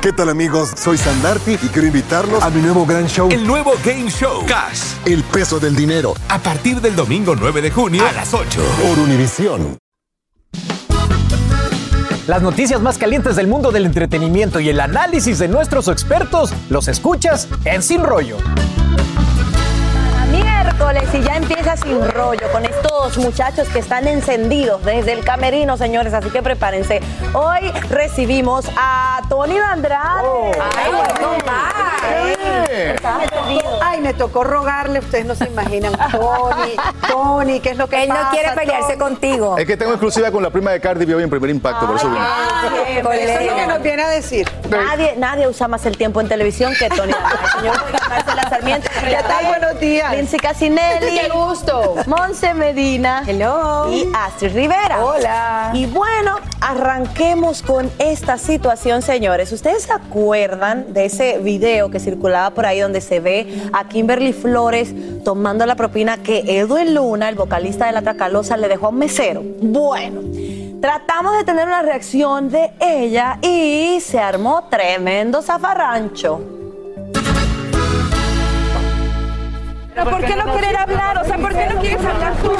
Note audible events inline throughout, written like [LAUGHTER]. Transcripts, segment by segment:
¿Qué tal amigos? Soy Sandarti y quiero invitarlos a mi nuevo gran show. El nuevo Game Show. Cash. El peso del dinero. A partir del domingo 9 de junio a las 8. Por Univisión. Las noticias más calientes del mundo del entretenimiento y el análisis de nuestros expertos los escuchas en Sin Rollo. Miércoles y ya empieza sin rollo con estos muchachos que están encendidos desde el camerino, señores, así que prepárense. Hoy recibimos a Tony Andrade. Ay, no más. Ay, me tocó rogarle, ustedes no se imaginan. Tony, Tony, ¿qué es lo que Él no quiere pelearse Tony? contigo. Es que tengo exclusiva con la prima de Cardi B hoy en primer impacto, por eso vine. Eso es lo que nos viene a decir. Nadie, nadie usa más el tiempo en televisión que Tony Andrade. Señor Marcela Sarmiento. [LAUGHS] ¿Qué tal? Buenos días. Lindsay Casinelli. Qué gusto. Monse Medina. Hello. Y Astrid Rivera. Hola. Y bueno, arranquemos con esta situación, señores. ¿Ustedes se acuerdan de ese video que circulaba por ahí donde se ve a Kimberly Flores tomando la propina que Edwin Luna, el vocalista de La Tracalosa, le dejó a un mesero? Bueno. Tratamos de tener una reacción de ella y se armó tremendo zafarrancho. Por qué no querer hablar? O sea, ¿por qué no quieres hablar tú?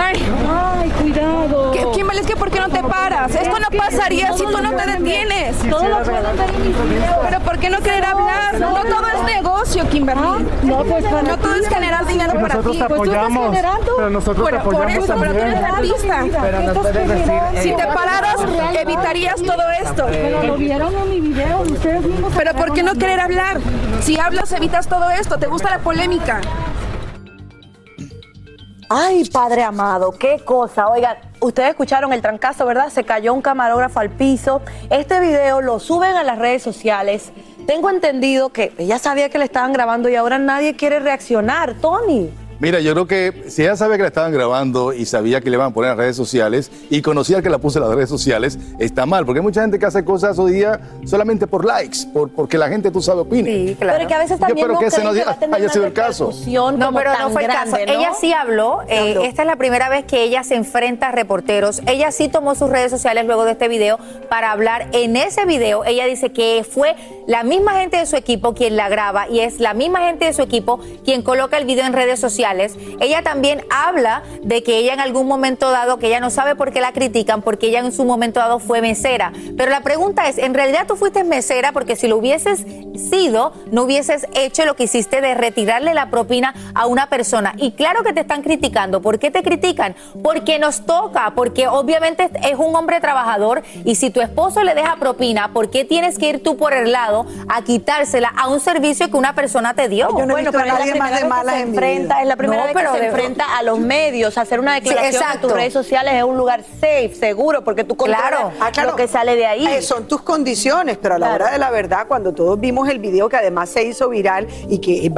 Ay, ay, cuidado. Kimberly, es que ¿por qué no te paras? Esto no pasaría si tú no te detienes. Todo lo pueden ver en mis videos. Pero ¿por qué no querer hablar? No todo es negocio, Kimberly. No, pues para No todo es generar dinero para Nosotros ti. te Pues tú estás apoyamos, generando. pero nosotros te por apoyamos eso, pero tú eres artista. Pero no puedes decir, Si te pararas, evitarías todo esto. Pero lo vieron en mi video, ustedes mismos. Pero ¿por qué no querer hablar? Si hablas, evitas todo esto. ¿Te gusta la polémica? Ay, padre amado, qué cosa. Oigan, ustedes escucharon el trancazo, ¿verdad? Se cayó un camarógrafo al piso. Este video lo suben a las redes sociales. Tengo entendido que ella sabía que le estaban grabando y ahora nadie quiere reaccionar. Tony. Mira, yo creo que si ella sabía que la estaban grabando y sabía que le iban a poner en las redes sociales y conocía al que la puso en las redes sociales, está mal, porque hay mucha gente que hace cosas hoy día solamente por likes, por, porque la gente, tú sabes, opine. Sí, claro. Pero que a veces también Yo no que ese creen no que va a tener haya una sido el caso. No, pero no fue el caso. Ella sí habló. eh, Habló. esta es la primera vez que ella se enfrenta a reporteros. Ella sí tomó sus redes sociales luego de este video para hablar. En ese video, ella dice que fue la misma gente de su equipo quien la graba y es la misma gente de su equipo quien coloca el video en redes sociales. Ella también habla de que ella en algún momento dado, que ella no sabe por qué la critican, porque ella en su momento dado fue mesera. Pero la pregunta es, ¿en realidad tú fuiste mesera? Porque si lo hubieses sido, no hubieses hecho lo que hiciste de retirarle la propina a una persona. Y claro que te están criticando. ¿Por qué te critican? Porque nos toca, porque obviamente es un hombre trabajador y si tu esposo le deja propina, ¿por qué tienes que ir tú por el lado a quitársela a un servicio que una persona te dio? Yo no he visto a nadie más de malas en mi vida. es la primera No, vez que se de- enfrenta a los medios, hacer una declaración en exacto. tus redes sociales es un lugar safe, seguro, porque tú controlas Claro. Ah, claro. lo que sale de ahí. Eh, son tus condiciones, pero a la Claro. hora de la verdad, cuando todos vimos el video que además se hizo viral y que es,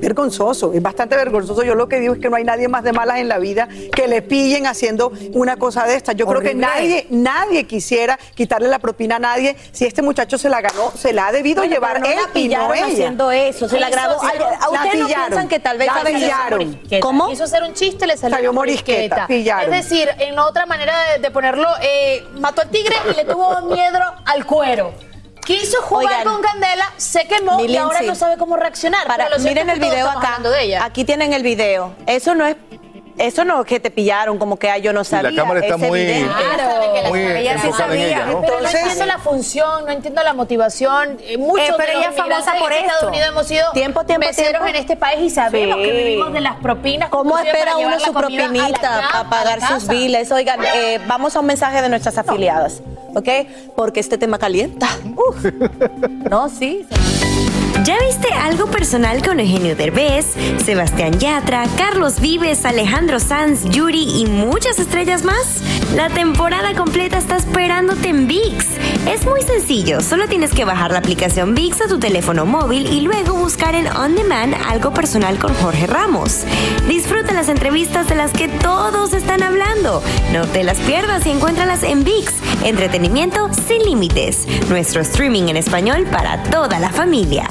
vergonzoso, es bastante vergonzoso. Yo lo que digo es que no hay nadie más de malas en la vida que le pillen haciendo una cosa de esta. Yo creo que nadie, nadie quisiera quitarle la propina a nadie. Si este muchacho se la ganó, se la ha debido Bueno, llevar no él la y no ella. haciendo eso, se la grabó. sí, ¿A- la a ustedes no piensan que tal vez La pillaron. ¿Cómo? Quiso hacer un chiste, le salió, Salió morisqueta, pillaron. Es decir, en otra manera de, de ponerlo, eh, mató al tigre y le tuvo [LAUGHS] miedo al cuero. Quiso jugar Oigan, con Candela, se quemó y ahora no sabe cómo reaccionar. Para, miren el video acá. de ella. Aquí tienen el video. Eso no es Eso no que te pillaron, como que ay, yo no sabía. cámara está es muy- evidente. muy Ella sí en sabía. ella, ¿no? Pero no entiendo la función, no entiendo la motivación. Eh, Muchos Eh, pero de ella es famosa por en Estados esto. Unidos hemos sido Tiempo, tiempo, tiempo. en este país y sabemos Sí. que vivimos de las propinas. ¿Cómo espera uno su la a la propinita a la pagar sus biles? Oigan, eh, vamos a un mensaje de nuestras afiliadas, ¿ok? Porque este tema calienta. [LAUGHS] Uf. No, sí. ¿Ya viste algo personal con Eugenio Derbez, Sebastián Yatra, Carlos Vives, Alejandro Sanz, Yuri y muchas estrellas más? La temporada completa está esperándote en VIX. Es muy sencillo, solo tienes que bajar la aplicación VIX a tu teléfono móvil y luego buscar en On Demand algo personal con Jorge Ramos. Disfruta las entrevistas de las que todos están hablando. No te las pierdas y encuéntralas en VIX. Entretenimiento sin límites. Nuestro streaming en español para toda la familia.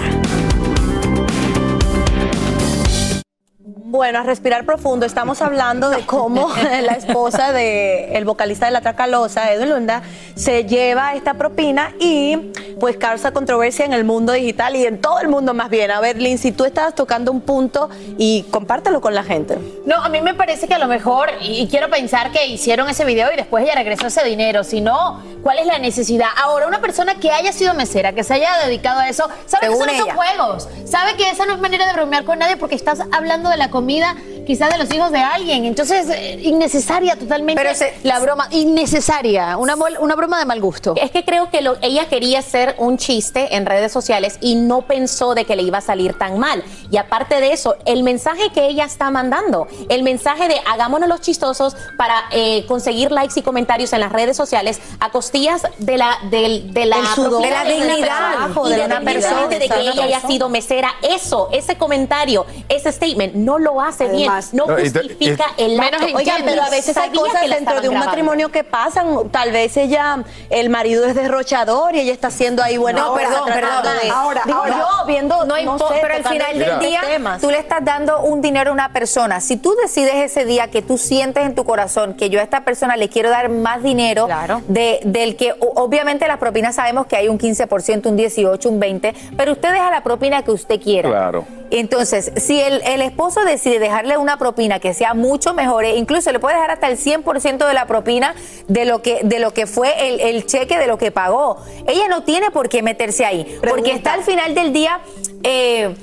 Bueno, a respirar profundo, estamos hablando de cómo [LAUGHS] [LAUGHS] la esposa del el vocalista de La Tracalosa, Edwin Lunda, se lleva esta propina y pues causa controversia en el mundo digital y en todo el mundo más bien. A ver, Lindsay, tú estabas tocando un punto y compártelo con la gente. No, a mí me parece que a lo mejor, y, y quiero pensar que hicieron ese video y después ella regresó ese dinero. Si no, ¿cuál es la necesidad? Ahora, una persona que haya sido mesera, que se haya dedicado a eso, sabe Según que son ella. juegos. Sabe que esa no es manera de bromear con nadie porque estás hablando de la comida comida quizás de los hijos de alguien. Entonces, eh, innecesaria totalmente Pero se- la broma. Innecesaria. Una, una broma de mal gusto. Es que creo que lo- ella quería hacer un chiste en redes sociales y no pensó de que le iba a salir tan mal. Y aparte de eso, el mensaje que ella está mandando, el mensaje de hagámonos los chistosos para eh, conseguir likes y comentarios en las redes sociales a costillas de la, del- de la, sudor, de la dignidad, de y la de una persona de que ella haya sido mesera. Eso, ese comentario, ese statement, no lo hace Además- bien, no No, y te- justifica y- el Menos acto. Oigan, pero a veces hay Sabía cosas que la dentro de un estaban matrimonio que pasan. Tal vez ella, el marido es derrochador y ella está haciendo ahí buena No, obra, perdón, tratando perdón. de- Ahora, digo ahora. yo, viendo, No importa, sé, pero al tocando final del día temas. tú le estás dando un dinero a una persona. Si tú decides ese día que tú sientes en tu corazón que yo a esta persona le quiero dar más dinero Claro. de, del que o- obviamente las propinas sabemos que hay un 15%, un 18, un 20, pero usted deja la propina que usted quiera. Claro. Entonces, si el, el esposo decide dejarle una propina que sea mucho mejor, e incluso le puede dejar hasta el 100% de la propina de lo que, de lo que fue el, el cheque de lo que pagó. Ella no tiene por qué meterse ahí, porque está al final del día eh,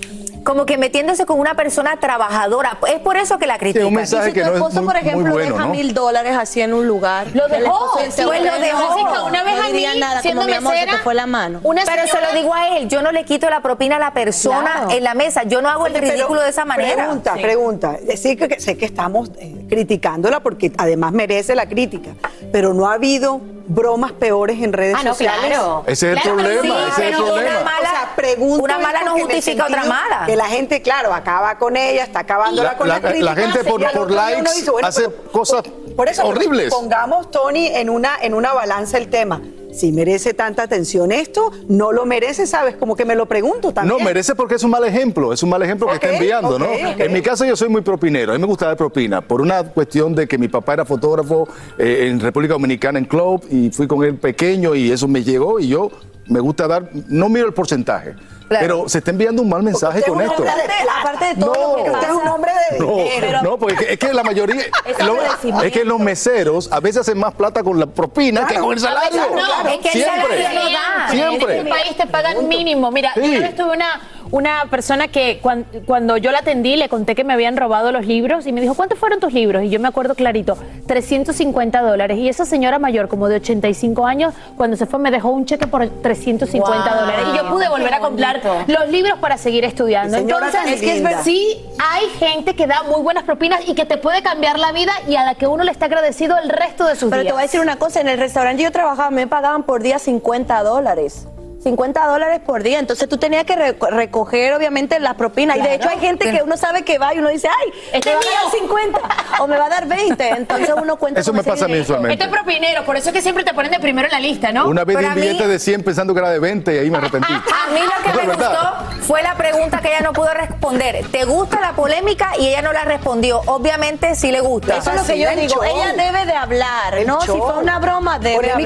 como que metiéndose con una persona trabajadora. Es por eso que la critican. un mensaje Y si que tu no es esposo, muy- por ejemplo, bueno, deja ¿no? mil dólares así en un lugar. Lo dejó, sí, pues lo dejó. Jessica, Una vez no a diría mí, nada, siendo como mi amor, se te fue la mano. Una Pero se lo digo a él, yo no le quito la propina a la persona Claro. en la mesa, yo no hago el Oye, ridículo de esa manera. Pregunta, pregunta. Sí que, que sé que estamos eh, criticándola porque además merece la crítica, pero no ha habido bromas peores en redes Ah, no, sociales. claro. Ese es el Claro problema, sí, ese es el pero problema. una mala, O sea, pregunto una es mala no justifica otra mala. Que la gente, claro, acaba con ella, está acabándola La- con la- la, crítica. la gente por- por likes dice, bueno, hace pero- cosas por eso, horribles. Pongamos, Tony, en una, en una balanza el tema. Si merece tanta atención esto, no lo merece, ¿sabes? Como que me lo pregunto también. No, merece porque es un mal ejemplo, es un mal ejemplo que está enviando, ¿no? En mi caso yo soy muy propinero, a mí me gusta dar propina, por una cuestión de que mi papá era fotógrafo eh, en República Dominicana en Club y fui con él pequeño y eso me llegó y yo me gusta dar, no miro el porcentaje, pero se está enviando un mal mensaje con esto. de. Aparte de todo No. lo que es un hombre de No, dinero. no, porque es que- la mayoría, [LAUGHS] Es lo- agradecimiento. es que los meseros a veces hacen más plata con la propina que Claro, con el claro, salario. No, es que el Siempre. salario no da. Siempre. En este país te pagan mínimo. Mira, Sí. una vez tuve una, una persona que cuan- cuando, yo la atendí le conté que me habían robado los libros y me dijo, ¿cuántos fueron tus libros? Y yo me acuerdo clarito, 350 dólares. Y esa señora mayor, como de 85 años, cuando se fue me dejó un cheque por 350 Wow, dólares. Y yo pude volver a comprar los libros para seguir estudiando. Entonces, es que es sí hay gente que da muy buenas propinas y que te puede cambiar la vida y a la que uno le está agradecido el resto de sus Pero te días. voy a decir una cosa, en el restaurante yo trabajaba, me pagaban por día 50 dólares. 50 dólares por día, entonces tú tenías que reco- recoger obviamente las propinas y de hecho hay gente que uno sabe que va y uno dice, ay, Este me va es a dar mío. 50 o me va a dar 20, entonces uno cuenta Eso me pasa a mí dinerito. usualmente. Este es propinero, por eso es que siempre te ponen de primero en la lista, ¿no? Una vez di un mí- billete de 100 pensando que era de 20 y ahí me arrepentí. [LAUGHS] A mí lo que [LAUGHS] me gustó fue la pregunta que ella no pudo responder. ¿Te gusta la polémica? Y ella no la respondió. Obviamente sí le gusta. Eso es lo que yo digo, show. ella debe de hablar, El ¿no? Si fue una broma, debe Polémica.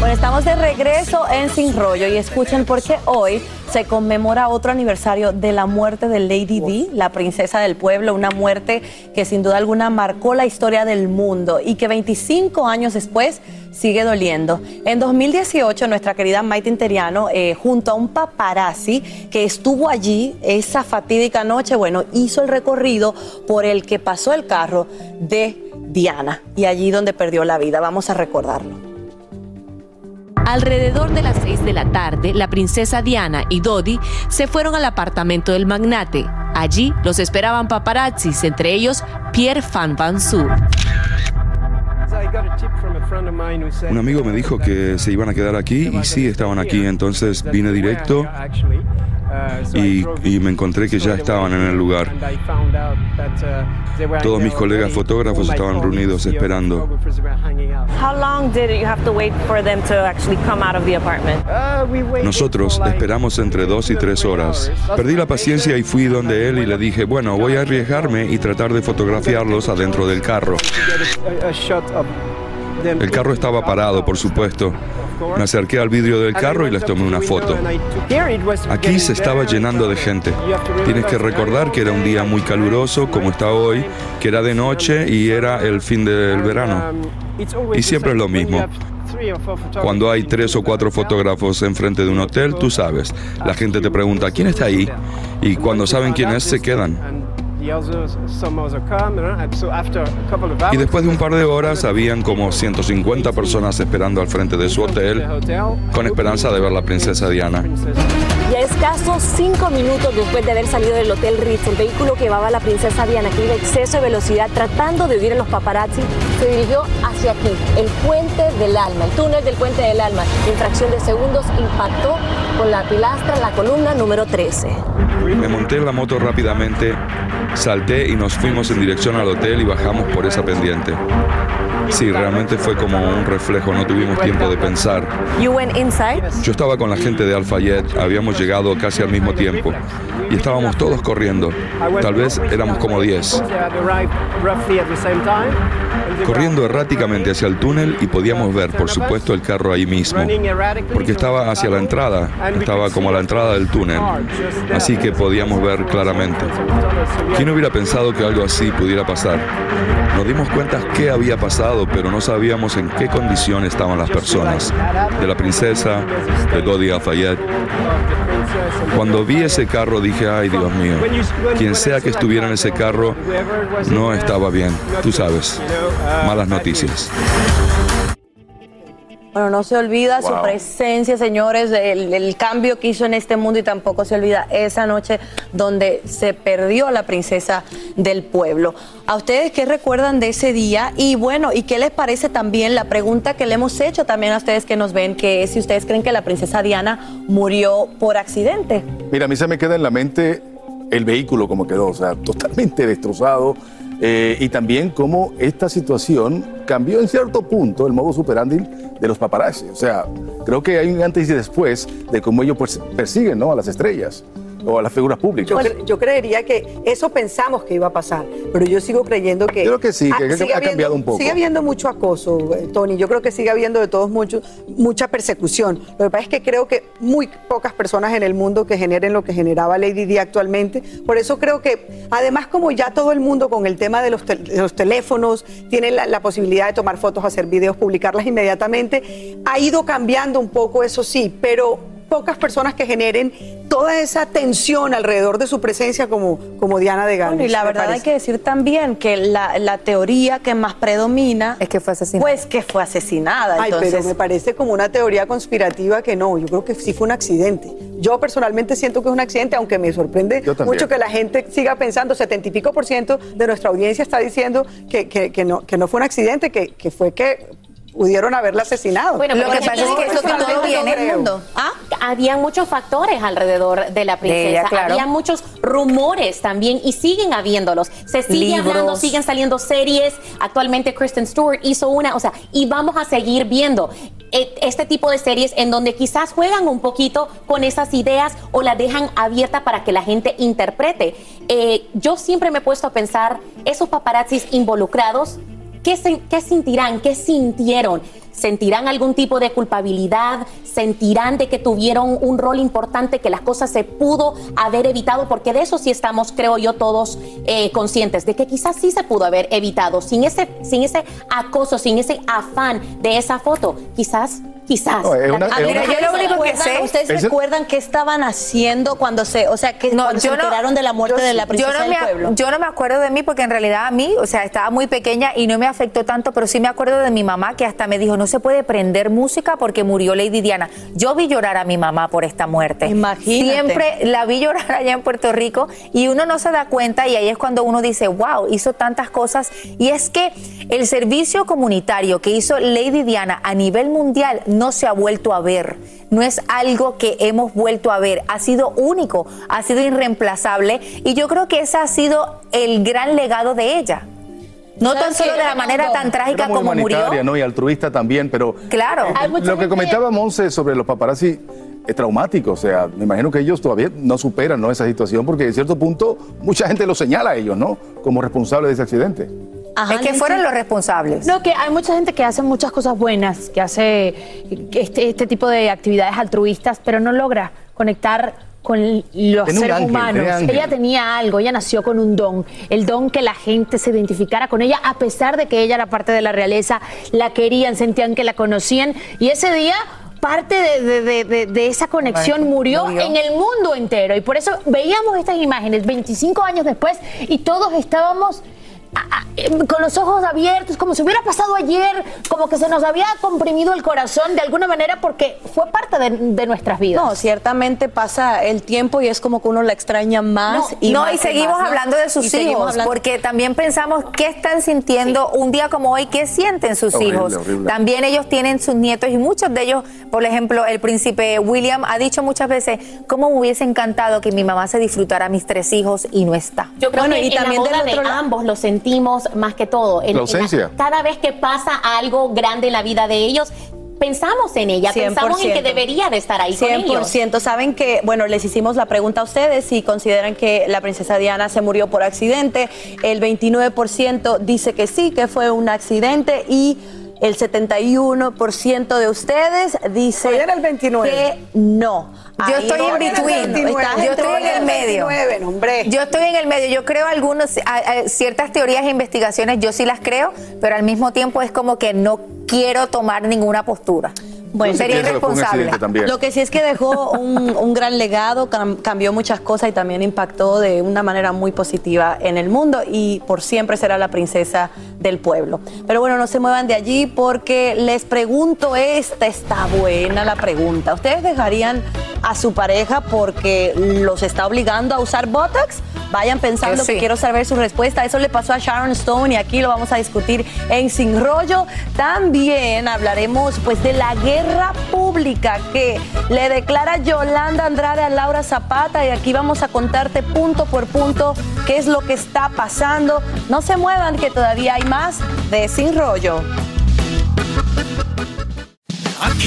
Bueno, estamos de regreso en Sin Rollo y escuchen porque hoy se conmemora otro aniversario de la muerte de Lady Di, la princesa del pueblo, una muerte que sin duda alguna marcó la historia del mundo y que 25 años después sigue doliendo. En 2018, nuestra querida Maite Interiano, eh, junto a un paparazzi que estuvo allí esa fatídica noche, bueno, hizo el recorrido por el que pasó el carro de Diana y allí donde perdió la vida. Vamos a recordarlo. Alrededor de las 6 de la tarde, la princesa Diana y Dodi se fueron al apartamento del magnate. Allí los esperaban paparazzis, entre ellos Pierre Van Van. Un amigo me dijo que se iban a quedar aquí y sí estaban aquí, entonces vine directo y me encontré que ya estaban en el lugar. Todos mis colegas fotógrafos estaban reunidos esperando. How long did you have to wait for them to actually come out of the apartment? Nosotros esperamos entre dos y tres horas. Perdí la paciencia y fui donde él y le dije, bueno, voy a arriesgarme y tratar de fotografiarlos adentro del carro. El carro estaba parado, por supuesto. Me acerqué al vidrio del carro y les tomé una foto. Aquí se estaba llenando de gente. Tienes que recordar que era un día muy caluroso, como está hoy, que era de noche y era el fin del verano. Y siempre es lo mismo. Cuando hay tres o cuatro fotógrafos enfrente de un hotel, tú sabes, la gente te pregunta, ¿quién está ahí? Y cuando saben quién es, se quedan. Y después de un par de horas habían como 150 personas esperando al frente de su hotel con esperanza de ver la princesa Diana. Y a escasos cinco minutos después de haber salido del Hotel Ritz, el vehículo que llevaba a la princesa Diana, que iba a exceso de velocidad tratando de huir a los paparazzi, se dirigió hacia aquí, el puente del alma, el túnel del puente del alma. En fracción de segundos impactó con la pilastra, la columna número 13. Me monté en la moto rápidamente, salté y nos fuimos en dirección al hotel y bajamos por esa pendiente. Sí, realmente fue como un reflejo, no tuvimos tiempo de pensar. Yo estaba con la gente de Alfayet, habíamos llegado casi al mismo tiempo y estábamos todos corriendo. Tal vez éramos como 10. Corriendo erráticamente hacia el túnel y podíamos ver, por supuesto, el carro ahí mismo. Porque estaba hacia la entrada, estaba como a la entrada del túnel. Así que podíamos ver claramente. ¿Quién hubiera pensado que algo así pudiera pasar? Nos dimos cuenta qué había pasado, pero no sabíamos en qué condición estaban las personas. De la princesa, de Dodi Lafayette. Cuando vi ese carro dije, ay Dios mío, quien sea que estuviera en ese carro no estaba bien, tú sabes, malas noticias. Bueno, no se olvida su presencia, señores, el, el cambio que hizo en este mundo y tampoco se olvida esa noche donde se perdió la princesa del pueblo. ¿A ustedes qué recuerdan de ese día? Y bueno, ¿y qué les parece también la pregunta que le hemos hecho también a ustedes que nos ven, que es si ustedes creen que la princesa Diana murió por accidente? Mira, a mí se me queda en la mente el vehículo como quedó, o sea, totalmente destrozado. eh, y también cómo esta situación cambió en cierto punto el modo superandi de los paparazzi. O sea, creo que hay un antes y después de cómo ellos pues, persiguen ¿no? a las estrellas o a las figuras públicas. Yo, cre- yo creería que eso pensamos que iba a pasar, pero yo sigo creyendo que... Yo creo que sí, que Ah, ha sigue cambiado un poco. Sigue habiendo mucho acoso, eh, Tony. Yo creo que sigue habiendo de todos mucho, mucha persecución. Lo que pasa es que creo que muy pocas personas en el mundo que generen lo que generaba Lady Di actualmente. Por eso creo que, además, como ya todo el mundo con el tema de los, tel- de los teléfonos tiene la, la posibilidad de tomar fotos, hacer videos, publicarlas inmediatamente, ha ido cambiando un poco, eso sí, pero pocas personas que generen toda esa tensión alrededor de su presencia como, como Diana de Gales. Bueno, y la verdad hay que decir también que la, la teoría que más predomina es que fue asesinada. Pues que fue asesinada. Ay, entonces, pero me parece como una teoría conspirativa que no, yo creo que sí fue un accidente. Yo personalmente siento que es un accidente, aunque me sorprende mucho que la gente siga pensando, setenta y pico por ciento de nuestra audiencia está diciendo que, que- que no, que no fue un accidente, que, que fue que pudieron haberla asesinado. Bueno, Lo pero que pasa es que eso personalmente todo no viene- creo. Ah, había muchos factores alrededor de la princesa. ella, claro. Había muchos rumores también y siguen habiéndolos. Se sigue Libros. hablando, siguen saliendo series. Actualmente Kristen Stewart hizo una, o sea, y vamos a seguir viendo eh, este tipo de series en donde quizás juegan un poquito con esas ideas o la dejan abierta para que la gente interprete. Eh, yo siempre me he puesto a pensar, esos paparazzis involucrados, ¿Qué, qué sentirán? ¿Qué sintieron? ¿Sentirán algún tipo de culpabilidad? ¿Sentirán de que tuvieron un rol importante, que las cosas se pudo haber evitado? Porque de eso sí estamos, creo yo, todos eh, conscientes, de que quizás sí se pudo haber evitado. Sin ese, sin ese acoso, sin ese afán de esa foto, quizás, quizás. No, es una- Ah, es mira, una- yo lo único que sé, ¿ustedes recuerdan qué estaban haciendo cuando se, o sea, que cuando se enteraron de la muerte de la princesa yo no, del me, pueblo? yo no me acuerdo de mí porque en realidad a mí, o sea, estaba muy pequeña y no me afectó tanto, pero sí me acuerdo de mi mamá que hasta me dijo, no se puede prender música porque murió Lady Diana. Yo vi llorar a mi mamá por esta muerte. Imagínate. Siempre la vi llorar allá en Puerto Rico y uno no se da cuenta y ahí es cuando uno dice, wow, hizo tantas cosas. Y es que el servicio comunitario que hizo Lady Diana a nivel mundial no se ha vuelto a ver. No es algo que hemos vuelto a ver. Ha sido único, ha sido irreemplazable y yo creo que ese ha sido el gran legado de ella. No tan solo de la manera tan trágica Era muy como murió. humanitaria, ¿no? Y altruista también, pero Claro. Lo que comentaba Monse sobre los paparazzi es traumático, o sea, me imagino que ellos todavía no superan ¿no? esa situación porque en cierto punto mucha gente los señala a ellos, ¿no? Como responsables de ese accidente. Es que fueron los responsables. No, que hay mucha gente que hace muchas cosas buenas, que hace este, este tipo de actividades altruistas, pero no logra conectar con los seres ángel, humanos. Ella tenía algo, ella nació con un don, el don que la gente se identificara con ella, a pesar de que ella era parte de la realeza, la querían, sentían que la conocían, y ese día parte de, de- de- de- de esa conexión murió, Murió. en el mundo entero. Y por eso veíamos estas imágenes 25 años después y todos estábamos con los ojos abiertos, como si hubiera pasado ayer, como que se nos había comprimido el corazón de alguna manera porque fue parte de, de nuestras vidas. No, ciertamente pasa el tiempo y es como que uno la extraña más No, y no, más y seguimos más, ¿no? hablando de sus hijos, hablando- porque también pensamos qué están sintiendo un día como hoy, qué sienten sus Horrible, hijos. horrible. También ellos tienen sus nietos y muchos de ellos, por ejemplo, el príncipe William ha dicho muchas veces, cómo me hubiese encantado que mi mamá se disfrutara a mis tres hijos y no está. Yo creo Bueno, que y en también la del boda de otro lado- ambos lo sentimos más que todo. En- La en ausencia. cada vez que pasa algo grande en la vida de ellos, pensamos en ella, pensamos en que 100%. debería de estar ahí con ellos. 100%. Saben que, bueno, les hicimos la pregunta a ustedes si consideran que la princesa Diana se murió por accidente. El 29% dice que sí, que fue un accidente y el 71% de ustedes dice Oye, era el 29. que no. Yo Ahí estoy no en between. 29. Estás Yo estoy en el medio. 29, no, hombre. Yo estoy en el medio. Yo creo algunos, a- a- ciertas teorías e investigaciones, yo sí las creo, pero al mismo tiempo es como que no quiero tomar ninguna postura. Bueno, accidente también. Lo que sí es que dejó un, un gran legado, cam- cambió muchas cosas y también impactó de una manera muy positiva en el mundo y por siempre será la princesa del pueblo. Pero bueno, no se muevan de allí porque les pregunto esta, está buena la pregunta. ¿Ustedes dejarían a su pareja porque los está obligando a usar Botox? Vayan pensando sí. que quiero saber su respuesta. Eso le pasó a Sharon Stone y aquí lo vamos a discutir en Sin Rollo. También hablaremos pues de la guerra pública que le declara Yolanda Andrade a Laura Zapata y aquí vamos a contarte punto por punto qué es lo que está pasando. No se muevan que todavía hay más de Sin Rollo.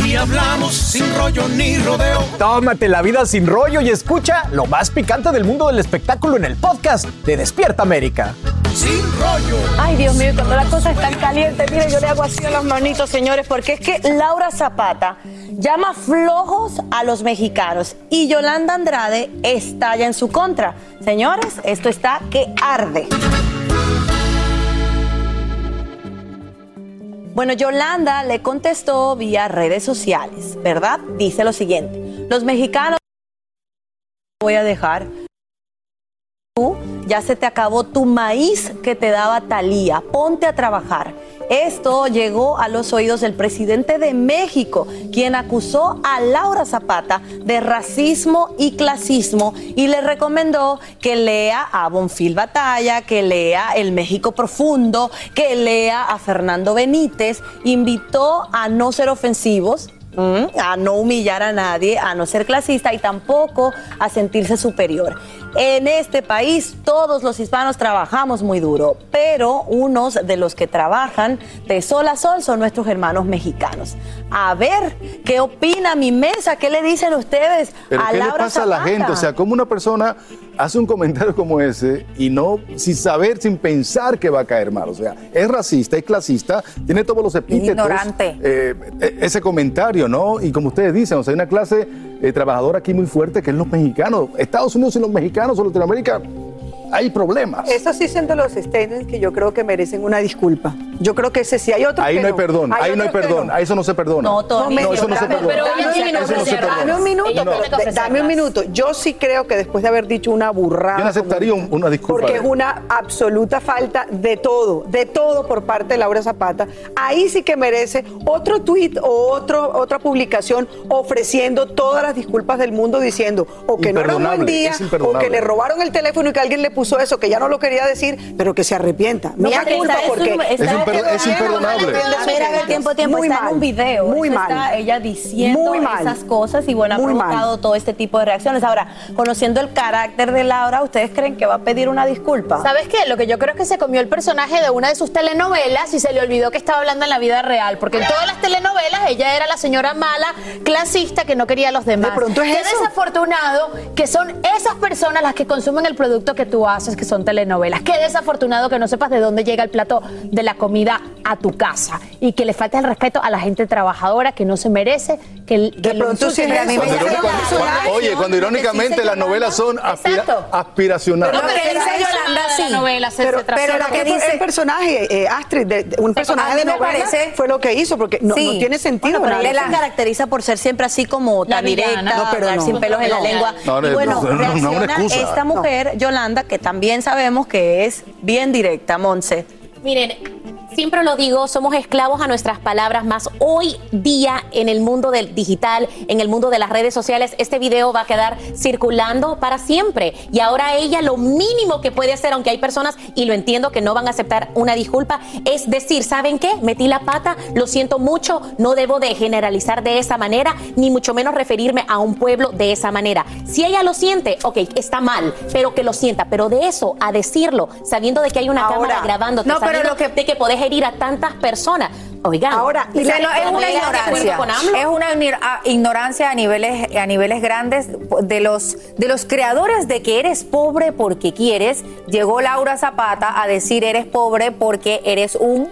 Aquí hablamos sin rollo ni rodeo. Tómate la vida sin rollo y escucha lo más picante del mundo del espectáculo en el podcast de Despierta América. Sin rollo. Ay, Dios mío, cuando las cosas están calientes, mire, yo le hago así a las manitos, señores, porque es que Laura Zapata llama flojos a los mexicanos y Yolanda Andrade estalla en su contra. Señores, esto está que arde. Bueno, Yolanda le contestó vía redes sociales, ¿verdad? Dice lo siguiente, los mexicanos voy a dejar tú, ya se te acabó tu maíz que te daba Talía. Ponte a trabajar. Esto llegó a los oídos del presidente de México, quien acusó a Laura Zapata de racismo y clasismo y le recomendó que lea a Bonfil Batalla, que lea El México Profundo, que lea a Fernando Benítez. Invitó a no ser ofensivos, a no humillar a nadie, a no ser clasista y tampoco a sentirse superior. En este país todos los hispanos trabajamos muy duro, pero unos de los que trabajan de sol a sol son nuestros hermanos mexicanos. A ver, ¿qué opina mi mesa? ¿Qué le dicen ustedes Pero a ¿qué le pasa a la gente? O sea, como una persona hace un comentario como ese y no sin saber, sin pensar que va a caer mal. O sea, es racista, es clasista, tiene todos los epítetos. Ignorante. eh, e- ese comentario, ¿no? Y como ustedes dicen, o sea, hay una clase eh, trabajadora aquí muy fuerte que es los mexicanos. Estados Unidos y los mexicanos o Latinoamérica, hay problemas. Esos sí son los statements que yo creo que merecen una disculpa. Yo creo que ese sí. Hay otros Ahí que no hay perdón, ahí no hay perdón, a eso no se perdona. No, Tony. no, eso no se perdona. pero dame un Eso minuto, dame un minuto, No. de- dame un minuto. Yo sí creo que después de haber dicho una burrada. Yo no aceptaría una disculpa Porque es una absoluta falta de todo, de todo por parte de Laura Zapata. Ahí sí que merece otro tuit o otro, otra publicación ofreciendo todas las disculpas del mundo diciendo o que no era un buen día, o que le robaron el teléfono y que alguien le puso eso, que ya no lo quería decir, pero que se arrepienta. No Mira me culpa porque Es es imperdonable. A ver, a ver, tiempo, tiempo. Muy está mal, en un video. muy Eso mal. Está ella diciendo Muy mal. esas cosas y bueno, ha Muy provocado mal. todo este tipo de reacciones. Ahora, conociendo el carácter de Laura, ¿ustedes creen que va a pedir una disculpa? ¿Sabes qué? Lo que yo creo es que se comió el personaje de una de sus telenovelas y se le olvidó que estaba hablando en la vida real. Porque en todas las telenovelas ella era la señora mala, clasista, que no quería a los demás. De pronto es Qué eso. desafortunado que son esas personas las que consumen el producto que tú haces, que son telenovelas. Qué desafortunado que no sepas de dónde llega el plato de la comida a tu casa y que le falta el respeto a la gente trabajadora que no se merece que, que lo pronto sí insulten. es. Cuando oye, cuando irónicamente las novelas son aspira- aspiracionales. Lo que dice Yolanda, sí. novela, se- pero, se pero lo que dice el personaje, eh, Astrid, de, de un personaje de novela, parece- fue lo que hizo, porque no, Sí. no tiene sentido. Bueno, pero ella se caracteriza por ser siempre así como tan directa, No, pero no. sin pelos en la No. lengua. No, no, y bueno, no, no, no, no, reacciona esta mujer, Yolanda, que también sabemos que es bien directa, Monse. Miren, siempre lo digo, somos esclavos a nuestras palabras, más hoy día en el mundo del digital, en el mundo de las redes sociales, este video va a quedar circulando para siempre. Y ahora ella lo mínimo que puede hacer, aunque hay personas, y lo entiendo, que no van a aceptar una disculpa, es decir, ¿saben qué? Metí la pata, lo siento mucho, no debo de generalizar de esa manera, ni mucho menos referirme a un pueblo de esa manera. Si ella lo siente, ok, está mal, pero que lo sienta, pero de eso a decirlo, sabiendo de que hay una Ahora, cámara grabándote, no, pero lo que- de que podés herir a tantas personas. Oigan, Ahora, Y ¿la- se lo- es una ignorancia. Es una igni- a- ignorancia a niveles, a niveles grandes de los, de los creadores de que eres pobre porque quieres. Llegó Laura Zapata a decir eres pobre porque eres un.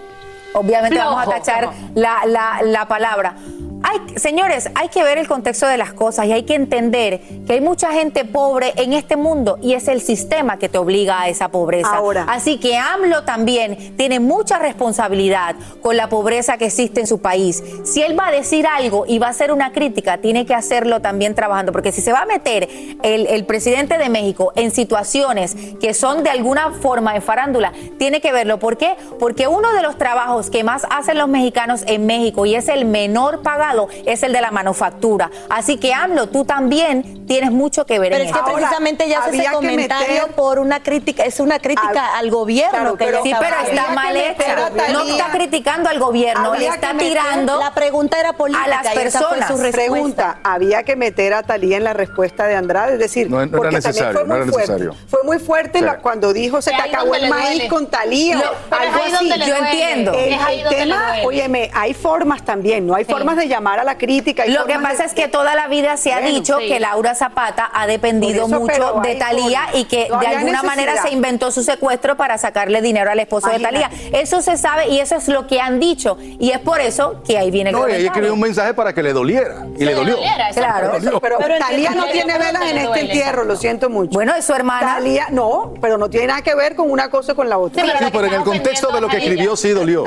Obviamente vamos a tachar la, la, la palabra. Hay, señores, hay que ver el contexto de las cosas y hay que entender que hay mucha gente pobre en este mundo y es el sistema que te obliga a esa pobreza. Ahora. Así que AMLO también tiene mucha responsabilidad con la pobreza que existe en su país. Si él va a decir algo y va a hacer una crítica, tiene que hacerlo también trabajando, porque si se va a meter el, el presidente de México en situaciones que son de alguna forma de farándula, tiene que verlo. ¿Por qué? Porque uno de los trabajos que más hacen los mexicanos en México y es el menor pagado es el de la manufactura. Así que AMLO, tú también tienes mucho que ver Pero en es que esto. precisamente ya hace ese comentario meter- por una crítica, es una crítica al gobierno Claro, que pero- Sí, pero está mal hecha. No está criticando al gobierno, le está tirando La pregunta era política a las personas. su respuesta. Pregunta, había que meter a Talía en la respuesta de Andrade, es decir, No, no era porque también necesario, fue no muy era fuerte. Fue muy fuerte Sí. la- cuando dijo se te acabó el maíz duele. con Talía, algo así. Yo entiendo. El, tema, óyeme, hay formas también, no hay Sí. formas de llamar a la crítica. Lo que pasa de- es que toda la vida se ha Bueno, dicho sí. que Laura Zapata ha dependido eso, mucho de Talía y que No de alguna manera se inventó su secuestro para sacarle dinero al esposo de Talía. Eso se sabe y eso es lo que han dicho. Y es por eso que ahí viene el No, ella escribió un mensaje para que le doliera. Y le dolió. Claro. Eso, pero, Pero Talía no tiene velas en este entierro, lo siento mucho. Bueno, es su hermana. Talía, no, pero no tiene nada que ver con una cosa o con la otra. Sí, pero en el contexto de lo que escribió sí dolió.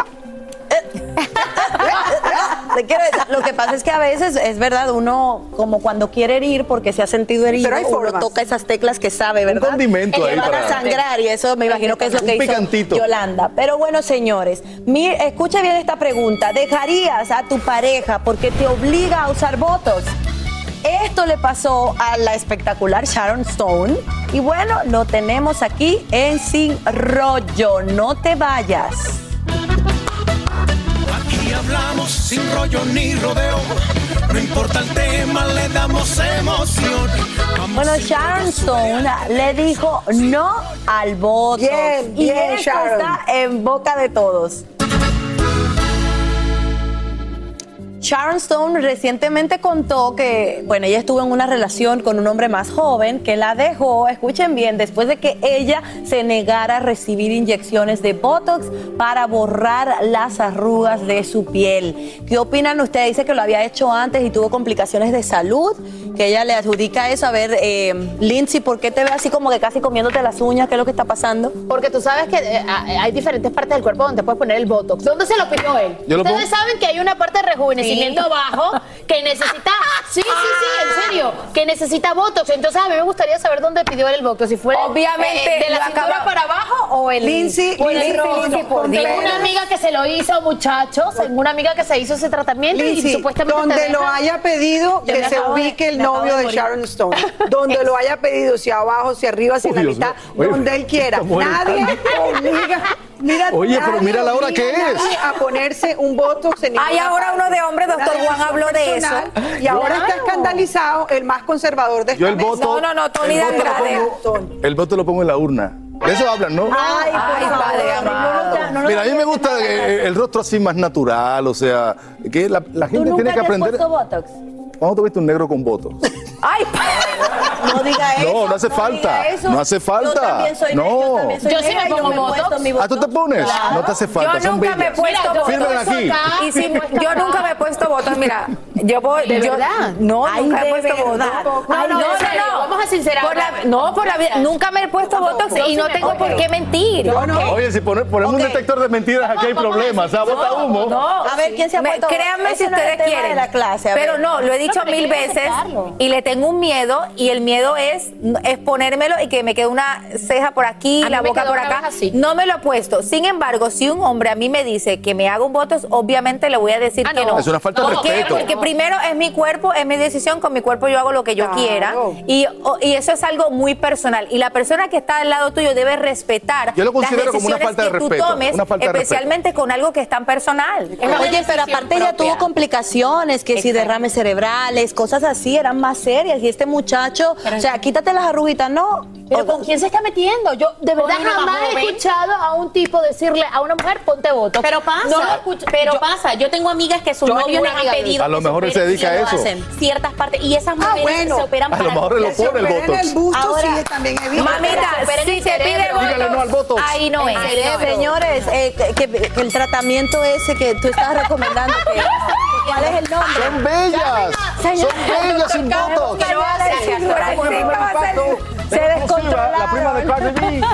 Te quiero decir, lo que pasa es que a veces es verdad, uno como cuando quiere herir porque se ha sentido herido, Pero hay uno formas. toca esas teclas que sabe, ¿verdad? condimento que ahí van a sangrar y eso me imagino que es lo Un que hizo picantito. Yolanda. Pero bueno, señores, mi- escucha bien esta pregunta. ¿Dejarías a tu pareja porque te obliga a usar votos? Esto le pasó a la espectacular Sharon Stone. Y bueno, lo tenemos aquí en Sin Rollo. No te vayas. Hablamos sin rollo ni rodeo. No importa el tema, le damos emoción. Vamos Bueno, Sharon Stone le dijo no al voto. Bien, y bien, esto Sharon. está en boca de todos. Sharon Stone recientemente contó que, bueno, ella estuvo en una relación con un hombre más joven que la dejó, escuchen bien, después de que ella se negara a recibir inyecciones de Botox para borrar las arrugas de su piel. ¿Qué opinan ustedes? Dice que lo había hecho antes y tuvo complicaciones de salud, que ella le adjudica eso. A ver, eh, Lindsay, ¿por qué te ve así como que casi comiéndote las uñas? ¿Qué es lo que está pasando? Porque tú sabes que eh, hay diferentes partes del cuerpo donde puedes poner el botox. ¿Dónde se lo pidió él? Yo Ustedes saben que hay una parte de abajo que necesita. [LAUGHS] Sí, sí, sí, en serio. Que necesita botox. Entonces a mí me gustaría saber dónde pidió él el botox. Si fue Obviamente, eh, de la cintura acaba- para abajo o el. Lindsay, o el Lindsay, rostro. Lindsay, por Tengo una amiga que se lo hizo, muchachos. Tengo una amiga que se hizo ese tratamiento y Lindsay, supuestamente. donde lo haya pedido, que se de- ubique el novio de. Sharon Stone. [LAUGHS] Donde lo haya pedido, si abajo, si arriba, si en la Oh, mitad. Oye, donde él quiera. Nadie [LAUGHS] obliga. Mira, Oye, pero mira la hora que es. A ponerse un botox en Hay ahora parte. uno de hombre, doctor Juan habló de eso. Y ahora está escandalizado el más conservador de Yo esta el mesa. voto. No, no, no, Tony el voto Andrade. El voto lo pongo en la urna. De eso hablan, ¿no? Ay, por Ay, favor, padre amado. no, no, no, Mira, a mí me gusta eh, el rostro así más natural, o sea, que la, la ¿Tú gente nunca tiene que te has aprender. puesto Botox? ¿Cuándo tuviste un negro con votos? Ay, No diga eso. No, no hace falta. diga eso. No hace falta. Yo también soy No. negra, yo también soy Yo sí me pongo Botox. ¿Ah, tú te pones? Claro. No te hace falta. Yo nunca me he puesto Mira, yo Firmen puesto aquí. Y si, yo nunca me he puesto botox, mira, yo voy, ¿De yo- verdad? no, Ay, nunca he puesto verdad. botox. No, no, en serio, vamos a sincerarnos. Por la- no, por la vida, nunca me he puesto botox y no tengo por qué mentir. No. Oye, si pone- ponemos un detector de mentiras, aquí hay problemas. O sea, decir- bota humo. No, A ver, ¿quién se ha puesto- Créanme si no ustedes quieren. de la clase, a pero no, lo he dicho No, mil veces y le tengo un miedo y el miedo es, es ponérmelo y que me quede una ceja por aquí, A la boca por acá. así. No me lo he puesto. Sin embargo, si un hombre a mí me dice que me haga un botox, obviamente le voy a decir Ah, que no. no. Es una falta de ¿Por respeto. Porque primero es mi cuerpo, es mi decisión, con mi cuerpo yo hago lo que yo Claro. quiera y, eso es algo muy personal y la persona que está al lado tuyo debe respetar Yo lo considero las como una decisiones falta de que tú tomes, una falta de respeto. especialmente con algo que es tan personal. Oye, pero aparte ella propia. tuvo complicaciones, que si derrames cerebrales, cosas así, eran más serias. Y este muchacho, o sea, quítate las arruguitas, no. Pero ¿con quién se está metiendo? Yo de verdad jamás he joven. escuchado a un tipo decirle a una mujer ponte voto. Pero pasa, No lo escucho. pero Yo- pasa. Yo tengo amigas que sus novios les han pedido A lo mejor se dedica a eso. ciertas- ciertas partes y esas mujeres bueno. se operan A lo para mejor él lo Que se pone el busto, Ahora- sí, también he visto. Mamita, si te pide no al botox. ahí no es. Señores, eh, que, el tratamiento ese que tú estabas recomendando, que ¿Cuál es el nombre? Son bellas. Son bellas sin votos. Se descontrolaron. La prima de Cardi B. [LAUGHS]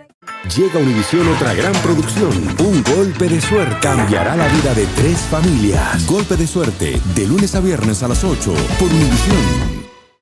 Llega a Univisión otra gran producción. Un golpe de suerte cambiará la vida de tres familias. Golpe de suerte, de lunes a viernes a las 8 por Univisión.